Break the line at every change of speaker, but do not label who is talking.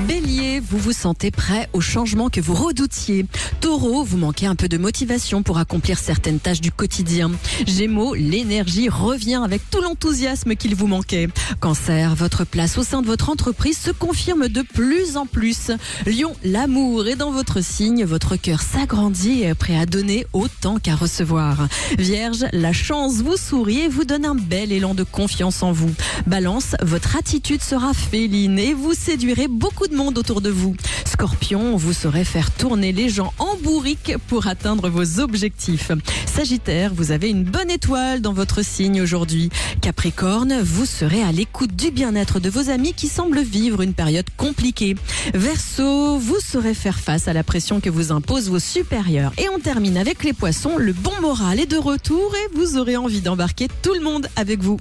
Bélier, vous vous sentez prêt au changement que vous redoutiez. Taureau, vous manquez un peu de motivation pour accomplir certaines tâches du quotidien. Gémeaux, l'énergie revient avec tout l'enthousiasme qu'il vous manquait. Cancer, votre place au sein de votre entreprise se confirme de plus en plus. Lion, l'amour est dans votre signe, votre cœur s'agrandit et est prêt à donner autant qu'à recevoir. Vierge, la chance vous sourit et vous donne un bel élan de confiance en vous. Balance, votre attitude sera féline et vous séduirez de monde autour de vous. Scorpion, vous saurez faire tourner les gens en bourrique pour atteindre vos objectifs. Sagittaire, vous avez une bonne étoile dans votre signe aujourd'hui. Capricorne, vous serez à l'écoute du bien-être de vos amis qui semblent vivre une période compliquée. Verseau, vous saurez faire face à la pression que vous imposent vos supérieurs. Et on termine avec les poissons, le bon moral est de retour et vous aurez envie d'embarquer tout le monde avec vous.